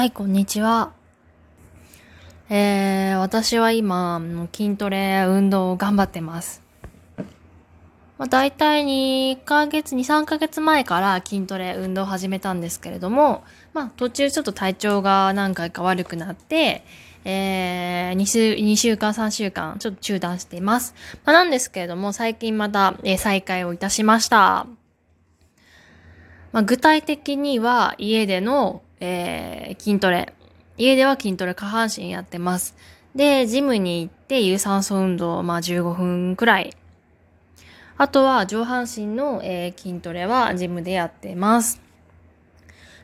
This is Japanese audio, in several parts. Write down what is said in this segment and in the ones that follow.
はい、こんにちは。えー、私は今、筋トレ、運動を頑張ってます。まあ、大体2ヶ月、2、3ヶ月前から筋トレ、運動を始めたんですけれども、まあ、途中ちょっと体調が何回か悪くなって、えー、2週、2週間、3週間、ちょっと中断しています。まあ、なんですけれども、最近また、えー再開をいたしました。まあ、具体的には家での、えー筋トレ。家では筋トレ下半身やってます。で、ジムに行って有酸素運動、まあ15分くらい。あとは上半身の、えー筋トレはジムでやってます。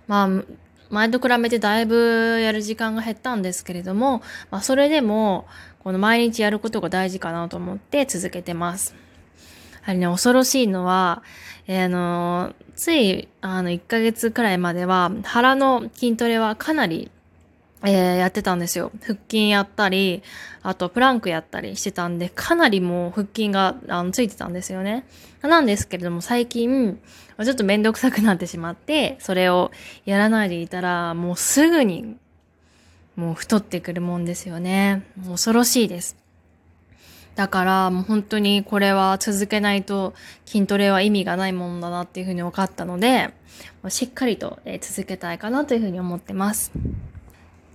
まあ、前と比べてだいぶやる時間が減ったんですけれども、まあそれでも、この毎日やることが大事かなと思って続けてます。やはりね、恐ろしいのは、えーあの、つい、あの、1ヶ月くらいまでは、腹の筋トレはかなり、えーやってたんですよ。腹筋やったり、あとプランクやったりしてたんで、かなりもう腹筋があのついてたんですよね。なんですけれども、最近、ちょっとめんどくさくなってしまって、それをやらないでいたら、もうすぐに、もう太ってくるもんですよね。恐ろしいです。だからもう本当にこれは続けないと筋トレは意味がないものだなっていうふうに分かったので、しっかりと続けたいかなというふうに思ってます。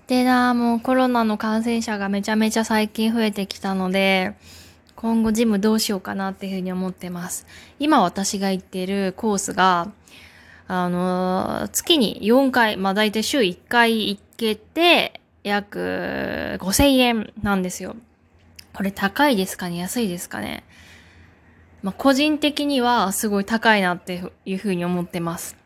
でな、もうコロナの感染者がめちゃめちゃ最近増えてきたので、今後ジムどうしようかなっていうふうに思ってます。今私が行っているコースが、あの月に4回、まあ大体週1回行けて、約5000円なんですよ。これ高いですかね？安いですかね？まあ、個人的にはすごい高いなっていうふうに思ってます。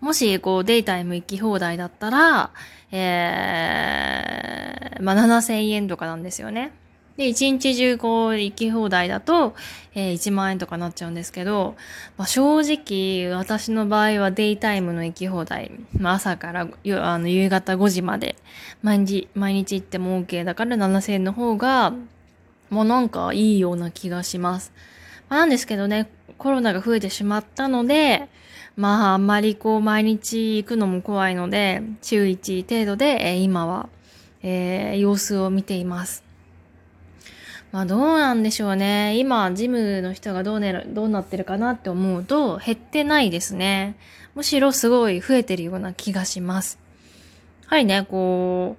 もし、こう、デイタイム行き放題だったら、えー、まあ、7000円とかなんですよね。で、一日中こう、行き放題だと、えー1万円とかなっちゃうんですけど、まあ、正直、私の場合はデイタイムの行き放題、まあ、朝からあの夕方5時まで、毎日、毎日行っても OK だから7000円の方が、もうなんかいいような気がします。まあ、なんですけどね、コロナが増えてしまったので、まああんまりこう毎日行くのも怖いので、週1程度で、え今は、えー様子を見ています。まあどうなんでしょうね。今、ジムの人がどうね、どうなってるかなって思うと減ってないですね。むしろすごい増えてるような気がします。はいね、こ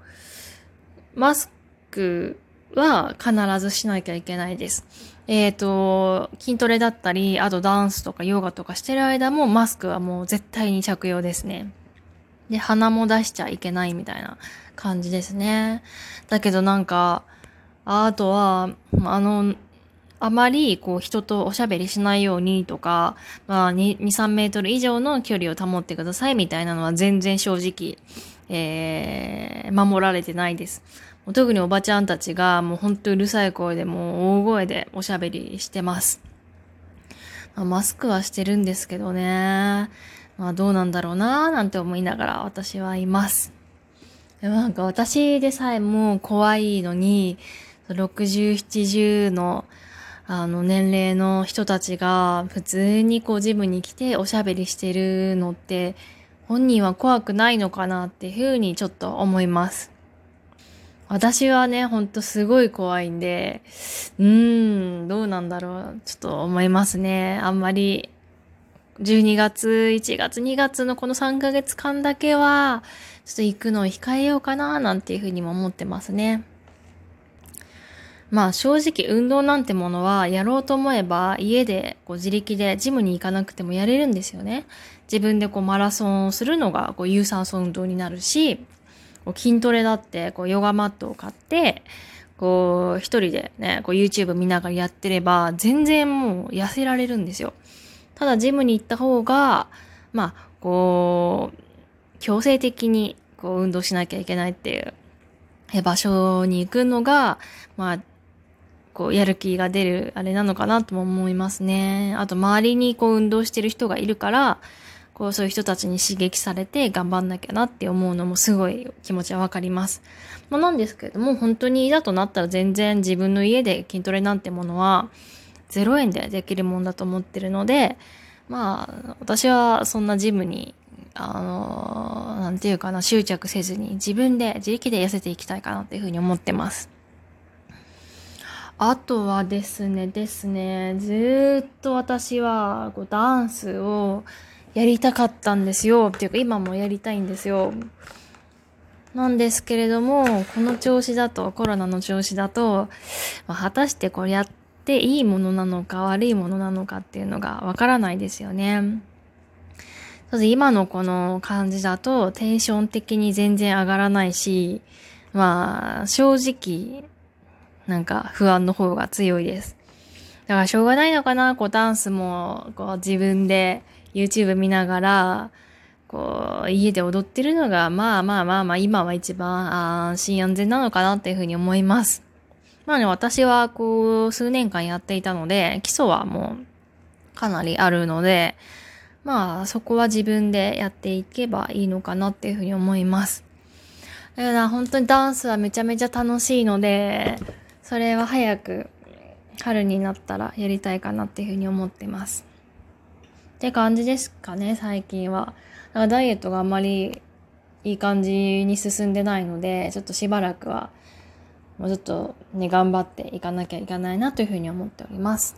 う、マスクは必ずしなきゃいけないです。えっ、と、筋トレだったり、あとダンスとかヨガとかしてる間もマスクはもう絶対に着用ですね。で、鼻も出しちゃいけないみたいな感じですね。だけどなんか、あとは、あの、あまりこう人とおしゃべりしないようにとか、まあ2、2 3メートル以上の距離を保ってくださいみたいなのは全然正直、えー、守られてないです。特におばちゃんたちがもうほんとうるさい声でもう大声でおしゃべりしてます。まあ、マスクはしてるんですけどね。まあどうなんだろうなーなんて思いながら私はいます。でもなんか私でさえもう怖いのに、60、70のあの年齢の人たちが普通にこうジムに来ておしゃべりしてるのって本人は怖くないのかなっていうふうにちょっと思います。私はね、ほんとすごい怖いんで、うーん、どうなんだろう、ちょっと思いますね。あんまり、12月、1月、2月のこの3ヶ月間だけは、ちょっと行くのを控えようかな、なんていうふうにも思ってますね。まあ正直運動なんてものはやろうと思えば家でこう自力でジムに行かなくてもやれるんですよね。自分でこうマラソンをするのがこう有酸素運動になるし、こう筋トレだってこうヨガマットを買って、こう一人でね、こう YouTube 見ながらやってれば全然もう痩せられるんですよ。ただジムに行った方が、まあこう、強制的にこう運動しなきゃいけないっていう場所に行くのが、まあ、こう、やる気が出る、あれなのかなとも思いますね。あと、周りにこう、運動してる人がいるから、こう、そういう人たちに刺激されて頑張んなきゃなって思うのもすごい気持ちはわかります。まあ、なんですけれども、本当にいざとなったら全然自分の家で筋トレなんてものは、0円でできるもんだと思ってるので、まあ、私はそんなジムにあの、なんていうかな、執着せずに自分で自力で痩せていきたいかなっていうふうに思ってます。あとはですね、ですね、ずっと私はこうダンスをやりたかったんですよ。っていうか今もやりたいんですよ。なんですけれども、この調子だと、コロナの調子だと、まあ、果たしてこれやっていいものなのか悪いものなのかっていうのがわからないですよね。今のこの感じだとテンション的に全然上がらないし、まあ正直なんか不安の方が強いです。だからしょうがないのかな、こうダンスもこう自分で YouTube 見ながら、こう家で踊ってるのがまあまあまあまあ今は一番安心安全なのかなっていうふうに思います。まあね、私はこう数年間やっていたので、基礎はもうかなりあるので、まあそこは自分でやっていけばいいのかなっていうふうに思います。だから本当にダンスはめちゃめちゃ楽しいので、それは早く春になったらやりたいかなっていうふうに思ってます。って感じですかね、最近は。だからダイエットがあんまりいい感じに進んでないので、ちょっとしばらくはもうちょっとね、頑張っていかなきゃいけないなというふうに思っております。